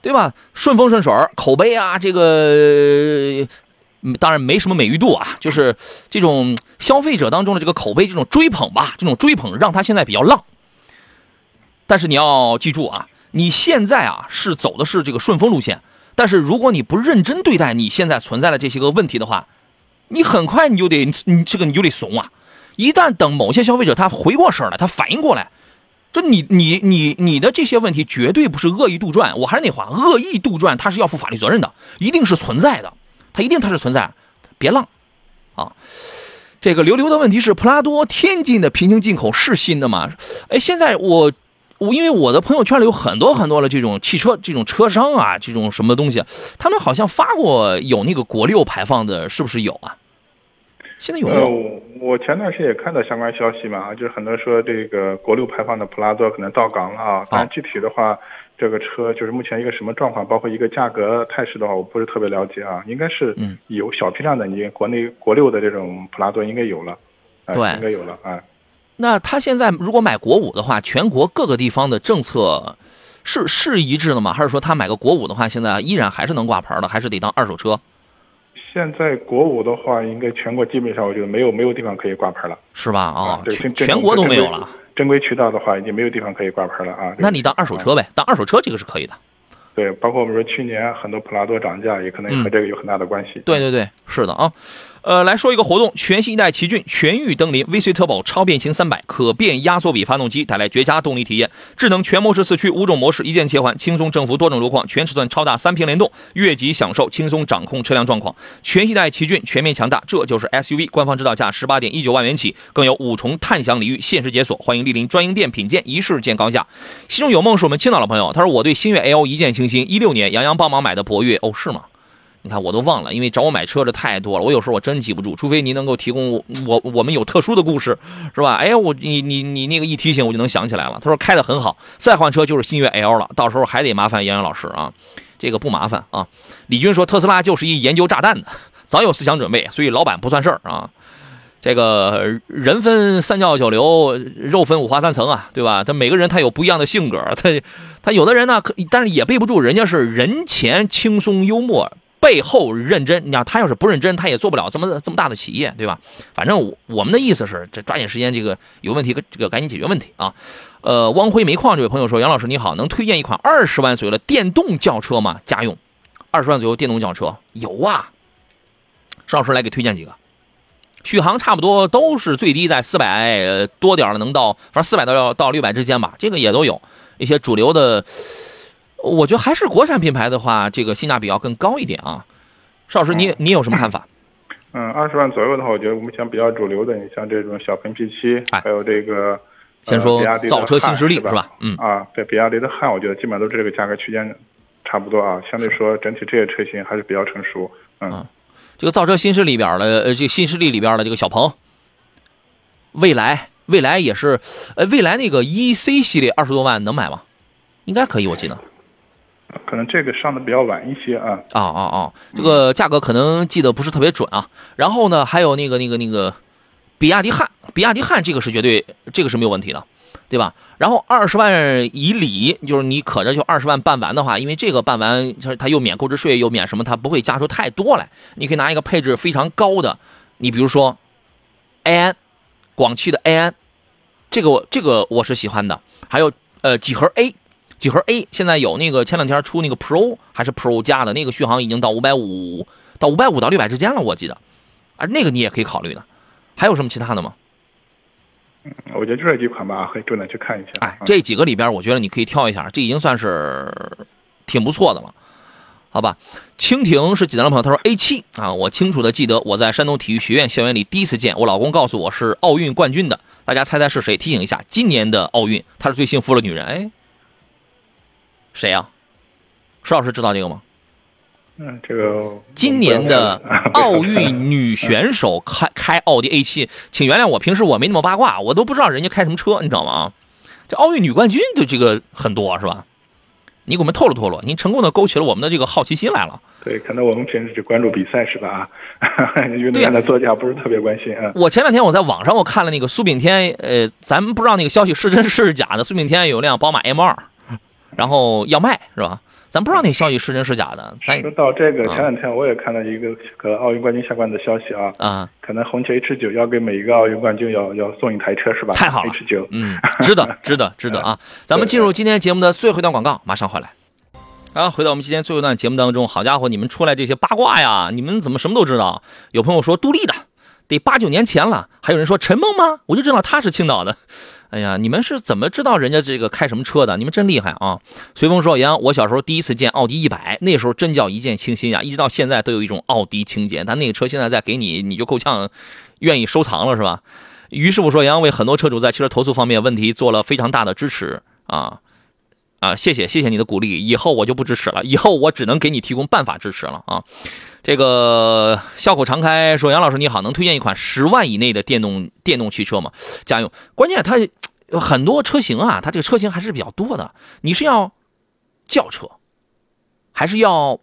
对吧？顺风顺水，口碑啊，这个嗯当然没什么美誉度啊，就是这种消费者当中的这个口碑，这种追捧吧，这种追捧让他现在比较浪。但是你要记住啊，你现在啊是走的是这个顺风路线，但是如果你不认真对待你现在存在的这些个问题的话，你很快你就得你这个你就得怂啊！一旦等某些消费者他回过神来，他反应过来，这你你你你的这些问题绝对不是恶意杜撰。我还是那话，恶意杜撰他是要负法律责任的，一定是存在的，他一定它是存在，别浪啊！这个刘刘的问题是，普拉多天津的平行进口是新的吗？哎，现在我我因为我的朋友圈里有很多很多的这种汽车这种车商啊，这种什么东西，他们好像发过有那个国六排放的，是不是有啊？现在有没呃，有？我我前段时间也看到相关消息嘛，就是很多说这个国六排放的普拉多可能到港了啊，但是具体的话，这个车就是目前一个什么状况，包括一个价格态势的话，我不是特别了解啊，应该是嗯有小批量的，你国内国六的这种普拉多应该有了，哎对应该有了啊。那他现在如果买国五的话，全国各个地方的政策是是一致的吗？还是说他买个国五的话，现在依然还是能挂牌的，还是得当二手车？现在国五的话，应该全国基本上我觉得没有没有地方可以挂牌了是吧？啊，对，全全国都没有了。。正规渠道的话，已经没有地方可以挂牌了啊。那你当二手车呗，当二手车这个是可以的。对，包括我们说去年很多普拉多涨价，也可能和这个有很大的关系。嗯对对对，是的啊。呃，来说一个活动，全新一代奇骏全域登临 VC Turbo 超变形三百可变压缩比发动机，带来绝佳动力体验。智能全模式四驱，五种模式一键切换，轻松征服多种路况。全尺寸超大三屏联动，越级享受轻松掌控车辆状况。全新一代奇骏全面强大，这就是 SUV。官方指导价十八点一九万元起，更有五重探享礼遇限时解锁。欢迎莅临专营店品鉴，一试见高下。心中有梦是我们青岛的朋友，他说我对星越 L 一见倾心。一六年杨洋帮忙买的博越，哦是吗？你看我都忘了，因为找我买车的太多了，我有时候我真记不住，除非您能够提供我我我们有特殊的故事，是吧？哎，我你你你那个一提醒我就能想起来了。他说开的很好，再换车就是新越 L 了，到时候还得麻烦杨洋老师啊，这个不麻烦啊。李军说特斯拉就是一研究炸弹的，早有思想准备，所以老板不算事儿啊。这个人分三教九流，肉分五花三层啊，对吧？他每个人他有不一样的性格，他他有的人呢，可但是也背不住，人家是人前轻松幽默，背后认真。你看他要是不认真，他也做不了这么这么大的企业，对吧？反正我我们的意思是，这抓紧时间，这个有问题，这个赶紧解决问题啊。呃，汪辉煤矿这位朋友说，杨老师你好，能推荐一款二十万左右的电动轿车吗？家用，二十万左右电动轿车有啊。邵老师来给推荐几个。续航差不多都是最低在四百多点了，能到反正四百到到六百之间吧，这个也都有一些主流的。我觉得还是国产品牌的话，这个性价比要更高一点啊。邵老师，你你有什么看法？嗯，二十万左右的话，我觉得目前比较主流的，你像这种小鹏 P7，哎还有这个，先说造车新势力是是吧嗯啊，对，比亚迪的汉，我觉得基本上都是这个价格区间差不多啊。相对说，整体这些车型还是比较成熟。嗯，这个造车新势力里边的，呃，这个新势力里边的这个小鹏，蔚来，蔚来也是，呃，蔚来那个 E C 系列二十多万能买吗？应该可以，我记得。可能这个上的比较晚一些啊。啊啊啊！这个价格可能记得不是特别准啊。然后呢，还有那个那个那个，比亚迪汉，比亚迪汉这个是绝对，这个是没有问题的，对吧？然后二十万以里，就是你可着就二十万办完的话，因为这个办完，它它又免购置税，又免什么，它不会加出太多来。你可以拿一个配置非常高的，你比如说安，广汽的安，这个我这个我是喜欢的。还有呃几何 A。几何 A 现在有那个前两天出那个 Pro 还是 Pro 加的那个续航已经到五百五到五百五到六百之间了，我记得，啊，那个你也可以考虑的。还有什么其他的吗？我觉得就这几款吧，可以重点去看一下。哎，嗯这几个里边，我觉得你可以挑一下，这已经算是挺不错的了，好吧？蜻蜓是济南的朋友，他说 A 七啊，我清楚的记得我在山东体育学院校园里第一次见，我老公告诉我是奥运冠军的，大家猜猜是谁？提醒一下，今年的奥运她是最幸福的女人，哎，谁呀、石老师知道这个吗？嗯，这个今年的奥 运女选手开开奥迪 A 七请原谅我，平时我没那么八卦，我都不知道人家开什么车，你知道吗？这奥运女冠军就这个很多是吧？你给我们透露透露，您成功的勾起了我们的这个好奇心来了。对，可能我们平时只关注比赛是吧？啊，运动员的座驾不是特别关心啊。我前两天我在网上我看了那个苏炳添，呃，咱们不知道那个消息是真是假的。苏炳添有辆宝马 M 2然后要卖是吧？咱不知道那消息是真是假的，咱说到这个，啊前两天我也看到一个和奥运冠军相关的消息啊，啊、可能红旗 H 九要给每一个奥运冠军要要送一台车是吧？太好了 H 九，嗯，值得，值得，值得啊！咱们进入今天节目的最后一段广告，马上回来。啊，回到我们今天最后一段节目当中，好家伙，你们出来这些八卦呀，你们怎么什么都知道？有朋友说杜丽的，得八九年前了，还有人说陈梦吗？我就知道她是青岛的。哎呀，你们是怎么知道人家这个开什么车的？你们真厉害啊！随风说：“杨，我小时候第一次见奥迪一百，那时候真叫一见倾心呀，一直到现在都有一种奥迪情节。但那个车现在再给你，你就够呛愿意收藏了，是吧？”于师傅说：“杨为很多车主在汽车投诉方面问题做了非常大的支持啊啊！谢谢谢谢你的鼓励，以后我就不支持了，以后我只能给你提供办法支持了啊！这个笑口常开说：杨老师你好，能推荐一款十万以内的电动电动汽车吗？家用，关键它很多车型啊，它这个车型还是比较多的。你是要轿车，还是要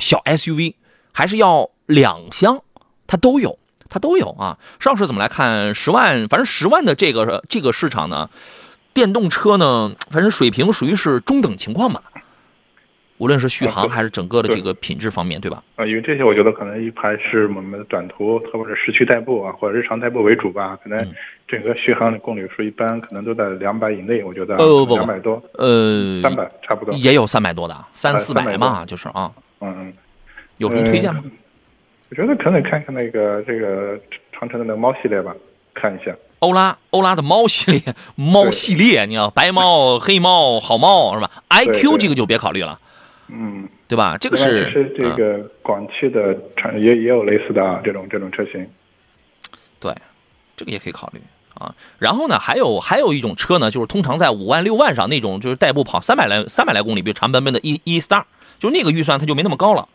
小 SUV，还是要两厢，它都有。”它都有啊，上市怎么来看？十万，反正十万的这个这个市场呢，电动车呢，反正水平属于是中等情况吧。无论是续航还是整个的这个品质方面，对吧？啊，因为这些我觉得可能一盘是我们的短途或者市区代步啊，或者日常代步为主吧。可能嗯整个续航的公里数一般可能都在两百以内，我觉得呃不不两百多，呃，三百差不多。也有三百多的，三呃四百300嘛，就是啊。嗯嗯。有什么推荐吗？我觉得可能看看那个这个长城的那个猫系列吧，看一下。欧拉，欧拉的猫系列，猫系列，你要白猫、黑猫、好猫是吧？IQ 这个就别考虑了，嗯，对吧？这个是是这嗯个广汽的产也也有类似的啊这种这种车型。对，这个也可以考虑啊。然后呢，还有还有一种车呢，就是通常在五万六万上那种，就是代步跑三百来三百来公里，比如长奔奔的 E E Star，就是那个预算它就没那么高了，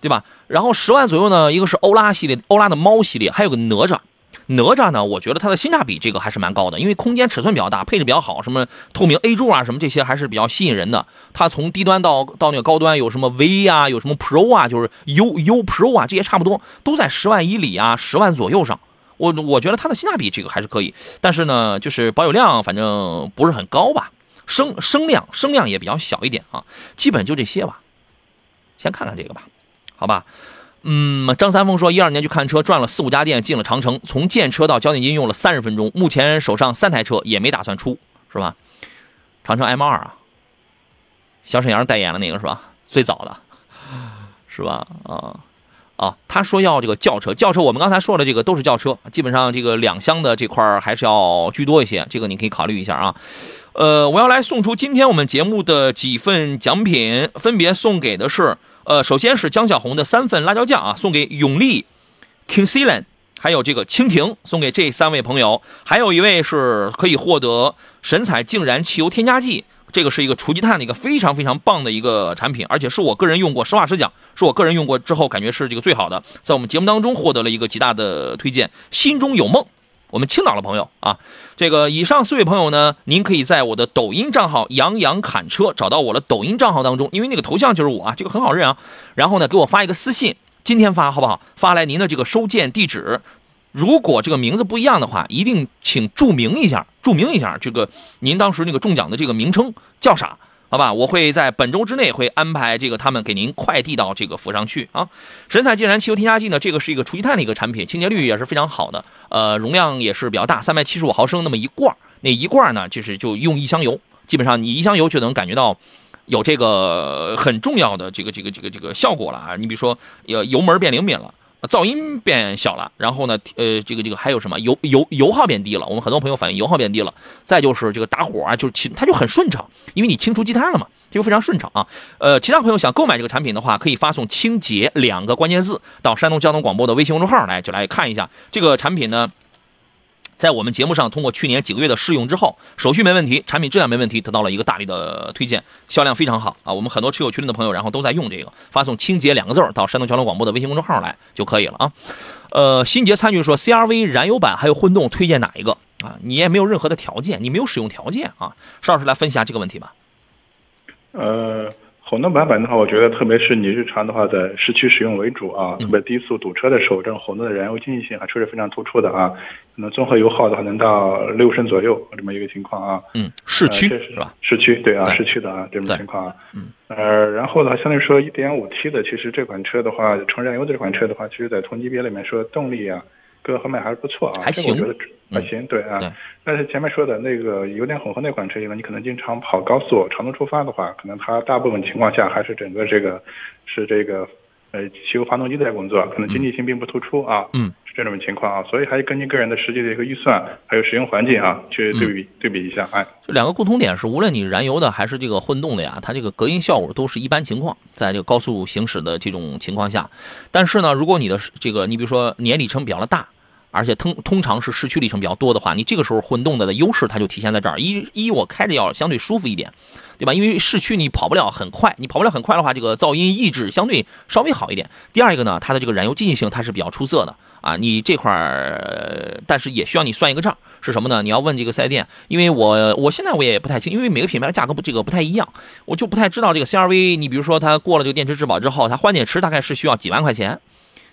对吧？然后十万左右呢，一个是欧拉系列，欧拉的猫系列，还有个哪吒。哪吒呢？我觉得它的性价比这个还是蛮高的，因为空间尺寸比较大，配置比较好，什么透明 A 柱啊，什么这些还是比较吸引人的。它从低端到到那个高端，有什么 V 啊，有什么 Pro 啊，就是 U U Pro 啊，这些差不多都在十万以里啊，十万左右上。我我觉得它的性价比这个还是可以，但是呢，就是保有量反正不是很高吧，声声量声量也比较小一点啊，基本就这些吧。先看看这个吧，好吧。嗯，张三丰说，一二年去看车，转了四五家店，进了长城，从见车到交定金用了三十分钟。目前手上三台车，也没打算出，是吧？长城 M 2啊，小沈阳代言了那个是吧？最早的，是吧？啊啊，他说要这个轿车，轿车我们刚才说的这个都是轿车，基本上这个两厢的这块还是要居多一些，这个你可以考虑一下啊。呃，我要来送出今天我们节目的几份奖品，分别送给的是。呃，首先是江小红的三份辣椒酱啊，送给永利 King Silan，还有这个蜻蜓，送给这三位朋友。还有一位是可以获得神采净燃汽油添加剂，这个是一个除积碳的一个非常非常棒的一个产品，而且是我个人用过，实话实讲，是我个人用过之后感觉是这个最好的，在我们节目当中获得了一个极大的推荐。心中有梦。我们青岛的朋友啊，这个以上四位朋友呢，您可以在我的抖音账号“杨洋侃车”找到我的抖音账号当中，因为那个头像就是我啊，这个很好认啊。然后呢，给我发一个私信，今天发好不好？发来您的这个收件地址。如果这个名字不一样的话，一定请注明一下，注明一下这个您当时那个中奖的这个名称叫啥？好吧，我会在本周之内会安排这个他们给您快递到这个府上去啊。神采净燃汽油添加剂呢，这个是一个除积碳的一个产品，清洁率也是非常好的，呃，容量也是比较大，三百七十五毫升那么一罐那一罐呢就是就用一箱油，基本上你一箱油就能感觉到有这个很重要的这个这个这个这个效果了啊。你比如说，呃，油门变灵敏了。噪音变小了，然后呢，呃，这个这个还有什么油油油耗变低了？我们很多朋友反映油耗变低了。再就是这个打火啊，就是清它就很顺畅，因为你清除积碳了嘛，就非常顺畅啊。呃，其他朋友想购买这个产品的话，可以发送“清洁”两个关键字到山东交通广播的微信公众号来，就来看一下这个产品呢。在我们节目上通过去年几个月的试用之后，手续没问题，产品质量没问题，得到了一个大力的推荐，销量非常好啊！我们很多车友群里的朋友，然后都在用这个，发送“清洁”两个字到山东交通广播的微信公众号来就可以了啊。呃，新杰参与说，CRV 燃油版还有混动，推荐哪一个啊？你也没有任何的条件，你没有使用条件啊。邵老师来分析下这个问题吧。呃。混动版本的话，我觉得特别是你日常的话，在市区使用为主啊，特别低速堵车的时候，这种混动的燃油经济性还确实非常突出的啊。可能综合油耗的话，能到六升左右这么一个情况啊。嗯，市区是吧？市区对啊，市区的啊这种情况啊。嗯。呃，然后的话，相对说，一点五 T 的，其实这款车的话，纯燃油的这款车的话，其实在同级别里面说动力啊。各个方面还是不错啊，还行，还行，对啊。但是前面说的那个油电混合那款车型呢，你可能经常跑高速、长途出发的话，可能它大部分情况下还是整个这个是这个呃汽油发动机在工作，可能经济性并不突出啊。嗯，是这种情况啊，所以还是根据个人的实际的一个预算还有使用环境啊，去对比对比一下。哎，两个共同点是，无论你燃油的还是这个混动的呀，它这个隔音效果都是一般情况，在这个高速行驶的这种情况下。但是呢，如果你的这个你比如说年里程比较的大。而且通通常是市区里程比较多的话，你这个时候混动的的优势它就体现在这儿。一一我开着要相对舒服一点，对吧？因为市区你跑不了很快，你跑不了很快的话，这个噪音抑制相对稍微好一点。第二一个呢，它的这个燃油经济性它是比较出色的啊。你这块儿，但是也需要你算一个账，是什么呢？你要问这个四 S 店，因为我我现在我也不太清，因为每个品牌的价格不这个不太一样，我就不太知道这个 CRV。你比如说它过了这个电池质保之后，它换电池大概是需要几万块钱。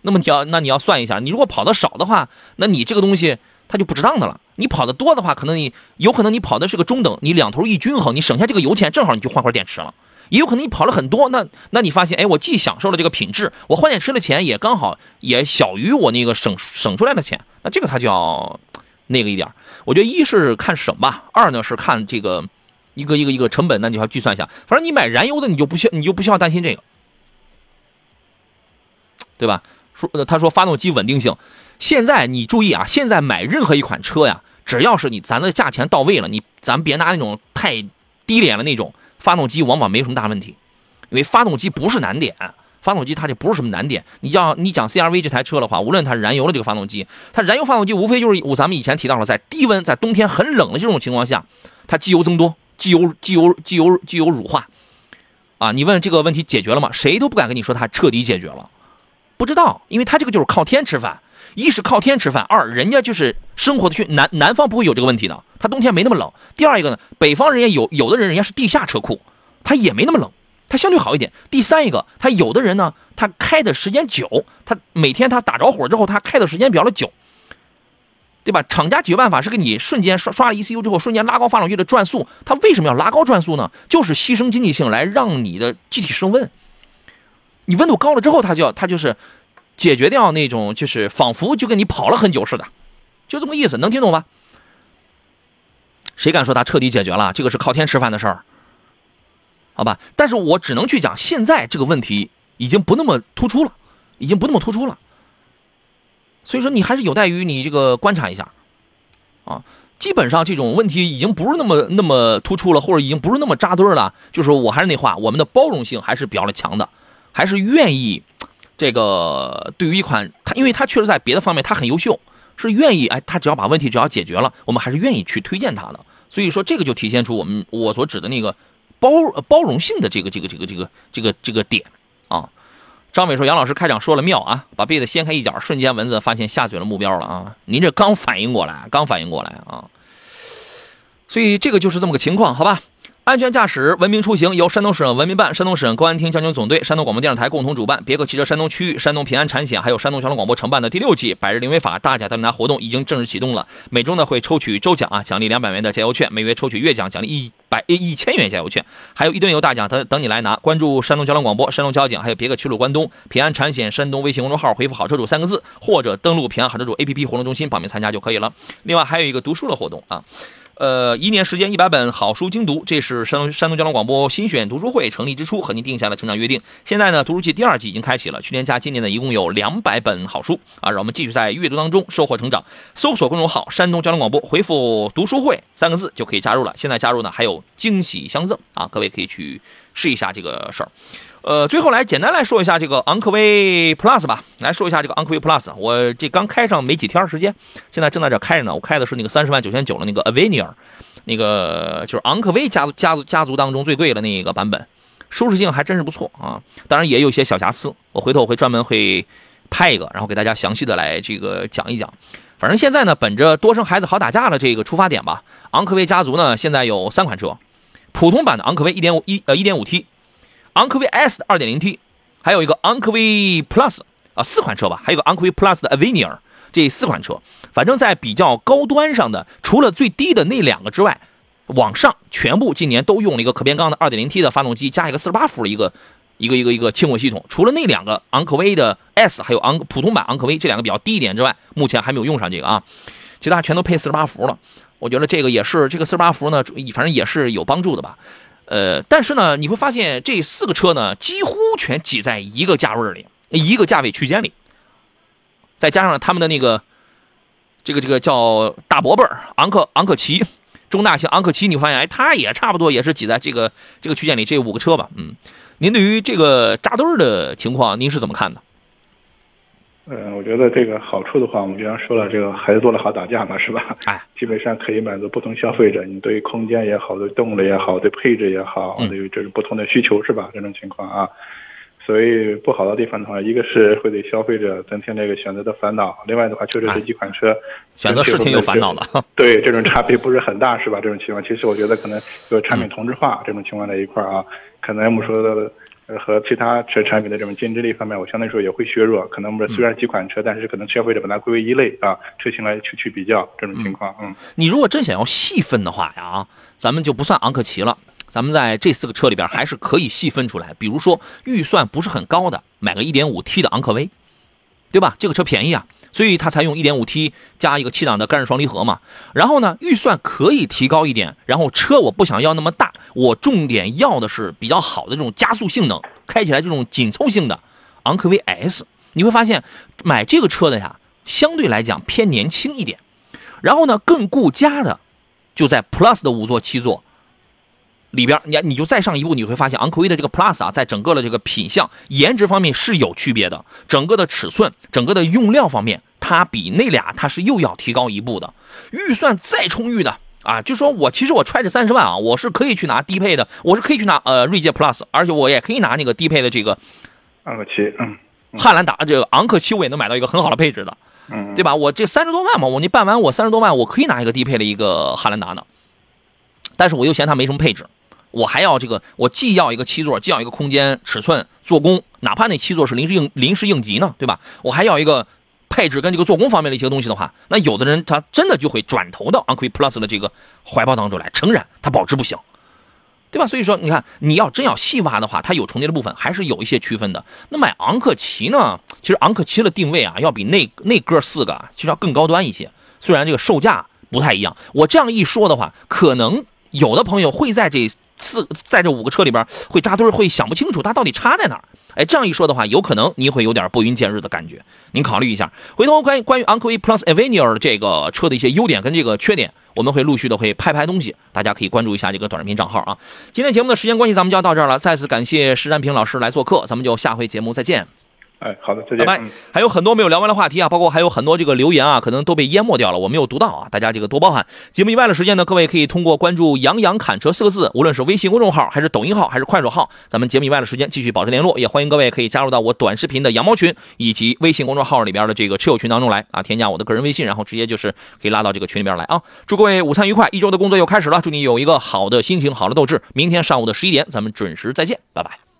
那么你要，那你要算一下，你如果跑的少的话，那你这个东西它就不值当的了。你跑的多的话，可能你有可能你跑的是个中等，你两头一均衡，你省下这个油钱，正好你就换块电池了。也有可能你跑了很多，那那你发现，哎，我既享受了这个品质，我换电池的钱也刚好也小于我那个省省出来的钱，那这个它就要那个一点。我觉得一是看省吧，二呢是看这个一个一个一个成本，那你要计算一下。反正你买燃油的，你就不需你就不需要担心这个，对吧？说，他说发动机稳定性，现在你注意啊，现在买任何一款车呀，只要是你咱的价钱到位了，你咱别拿那种太低廉的那种发动机，往往没什么大问题，因为发动机不是难点，发动机它就不是什么难点。你要你讲 CRV 这台车的话，无论它燃油的这个发动机，它燃油发动机无非就是我咱们以前提到了，在低温，在冬天很冷的这种情况下，它机油增多，机油机油机油机油乳化，啊，你问这个问题解决了吗？谁都不敢跟你说它彻底解决了。不知道，因为他这个就是靠天吃饭，一是靠天吃饭，二人家就是生活的去南南方不会有这个问题的，他冬天没那么冷。第二一个呢，北方人家有有的人人家是地下车库，他也没那么冷，他相对好一点。第三一个，他有的人呢，他开的时间久，他每天他打着火之后，他开的时间比较的久，对吧？厂家解决办法是给你瞬间刷刷了 ECU 之后，瞬间拉高发动机的转速。他为什么要拉高转速呢？就是牺牲经济性来让你的机体升温。你温度高了之后，它就要它就是解决掉那种就是仿佛就跟你跑了很久似的，就这么意思，能听懂吧？谁敢说它彻底解决了？这个是靠天吃饭的事儿，好吧？但是我只能去讲，现在这个问题已经不那么突出了，已经不那么突出了。所以说，你还是有待于你这个观察一下啊。基本上这种问题已经不是那么那么突出了，或者已经不是那么扎堆了。就是我还是那话，我们的包容性还是比较的强的。还是愿意这个对于一款它，因为它确实在别的方面它很优秀，是愿意哎，它只要把问题只要解决了，我们还是愿意去推荐它的。所以说这个就体现出我们我所指的那个包包容性的这个这个这个这个这个这个点啊。张伟说：“杨老师开场说了妙啊，把被子掀开一角，瞬间蚊子发现下嘴了目标了啊！您这刚反应过来，刚反应过来啊！所以这个就是这么个情况，好吧？”安全驾驶，文明出行，由山东省文明办、山东省公安厅交警总队、山东广播电视台共同主办，别克汽车山东区域、山东平安产险还有山东交通广播承办的第六季百日零违法大奖大拿活动已经正式启动了。每周呢会抽取周奖啊，奖励两百元的加油券；每月抽取月奖，奖励一百一千元加油券，还有一吨油大奖等等你来拿。关注山东交通广播、山东交警还有别克齐鲁关东、平安产险山东微信公众号，回复“好车主”三个字，或者登录平安好车主 APP 活动中心报名参加就可以了。另外还有一个读书的活动啊。呃，一年时间一百本好书精读，这是山东山东交通广播新选读书会成立之初和您定下的成长约定。现在呢，读书季第二季已经开启了，去年加今年呢，一共有两百本好书啊，让我们继续在阅读当中收获成长。搜索公众号“山东交通广播”，回复“读书会”三个字就可以加入了。现在加入呢，还有惊喜相赠啊，各位可以去试一下这个事儿。呃，最后来简单来说一下这个昂科威 Plus 吧。来说一下这个昂科威 Plus，我这刚开上没几天时间，现在正在这开着呢。我开的是那个三十万九千九的那个 Avenir，那个就是昂科威家族家族家族当中最贵的那个版本，舒适性还真是不错啊。当然也有一些小瑕疵，我回头我会专门会拍一个，然后给大家详细的来这个讲一讲。反正现在呢，本着多生孩子好打架的这个出发点吧，昂科威家族呢现在有三款车，普通版的昂科威一点五一呃一点五 T。昂科威 S 的 2.0T，还有一个昂科威 Plus 啊，四款车吧，还有个昂科威 Plus 的 Avenir，这四款车，反正在比较高端上的，除了最低的那两个之外，往上全部今年都用了一个可变缸的 2.0T 的发动机，加一个48伏的一个一个一个一个轻混系统。除了那两个昂科威的 S，还有昂普通版昂科威这两个比较低一点之外，目前还没有用上这个啊，其他全都配48伏了。我觉得这个也是这个48伏呢，反正也是有帮助的吧。呃，但是呢，你会发现这四个车呢，几乎全挤在一个价位里，一个价位区间里，再加上他们的那个，这个这个叫大伯伯昂克昂克旗，中大型昂克旗，你发现哎，它也差不多也是挤在这个这个区间里，这五个车吧，嗯，您对于这个扎堆的情况，您是怎么看的？嗯，我觉得这个好处的话，我们经常说了，这个孩子多了好打架嘛，是吧？哎，基本上可以满足不同消费者，你对空间也好，对动力也好，对配置也好，对于这种不同的需求，是吧？这种情况啊，所以不好的地方的话，一个是会给消费者增添这个选择的烦恼，另外的话，确实这几款车选择是挺有烦恼的。对，这种差别不是很大，是吧？这种情况，其实我觉得可能有产品同质化这种情况在一块儿啊，可能我们说的。和其他车产品的这种竞争力方面，我相对来说也会削弱。可能我们虽然几款车，但是可能消费者把它归为一类啊，车型来去去比较这种情况。嗯，你如果真想要细分的话呀，啊，咱们就不算昂克旗了，咱们在这四个车里边还是可以细分出来。比如说预算不是很高的，买个 1.5T 的昂科威，对吧？这个车便宜啊。所以它才用 1.5T 加一个七档的干式双离合嘛。然后呢，预算可以提高一点，然后车我不想要那么大，我重点要的是比较好的这种加速性能，开起来这种紧凑性的昂科威 S。你会发现买这个车的呀，相对来讲偏年轻一点。然后呢，更顾家的就在 Plus 的五座七座。里边，你你就再上一步，你会发现昂科威的这个 Plus 啊，在整个的这个品相、颜值方面是有区别的。整个的尺寸、整个的用料方面，它比那俩它是又要提高一步的。预算再充裕的啊，就说我其实我揣着三十万啊，我是可以去拿低配的，我是可以去拿呃锐界 Plus，而且我也可以拿那个低配的这个昂克旗，嗯，汉兰达这个昂克旗我也能买到一个很好的配置的，嗯，对吧？我这三十多万嘛，我你办完我三十多万，我可以拿一个低配的一个汉兰达呢，但是我又嫌它没什么配置。我还要这个，我既要一个七座，既要一个空间尺寸、做工，哪怕那七座是临时应临时应急呢，对吧？我还要一个配置跟这个做工方面的一些东西的话，那有的人他真的就会转投到昂科威 Plus 的这个怀抱当中来。诚然，它保值不行，对吧？所以说，你看，你要真要细挖的话，它有重叠的部分，还是有一些区分的。那买昂克旗呢？其实昂克旗的定位啊，要比那那哥四个其实要更高端一些。虽然这个售价不太一样，我这样一说的话，可能有的朋友会在这。四在这五个车里边会扎堆会想不清楚它到底差在哪儿。哎，这样一说的话，有可能你会有点拨云见日的感觉。您考虑一下，回头关于关于昂科威 Plus Avenir 这个车的一些优点跟这个缺点，我们会陆续的会拍拍东西，大家可以关注一下这个短视频账号啊。今天节目的时间关系，咱们就要到这儿了。再次感谢石占平老师来做客，咱们就下回节目再见。哎，好的，再见。拜拜嗯。还有很多没有聊完的话题啊，包括还有很多这个留言啊，可能都被淹没掉了，我没有读到啊，大家这个多包涵。节目以外的时间呢，各位可以通过关注“杨洋侃车”四个字，无论是微信公众号，还是抖音号，还是快手号，咱们节目以外的时间继续保持联络。也欢迎各位可以加入到我短视频的羊毛群以及微信公众号里边的这个车友群当中来啊，添加我的个人微信，然后直接就是可以拉到这个群里边来啊。祝各位午餐愉快，一周的工作又开始了，祝你有一个好的心情，好的斗志。明天上午的十一点，咱们准时再见，拜拜。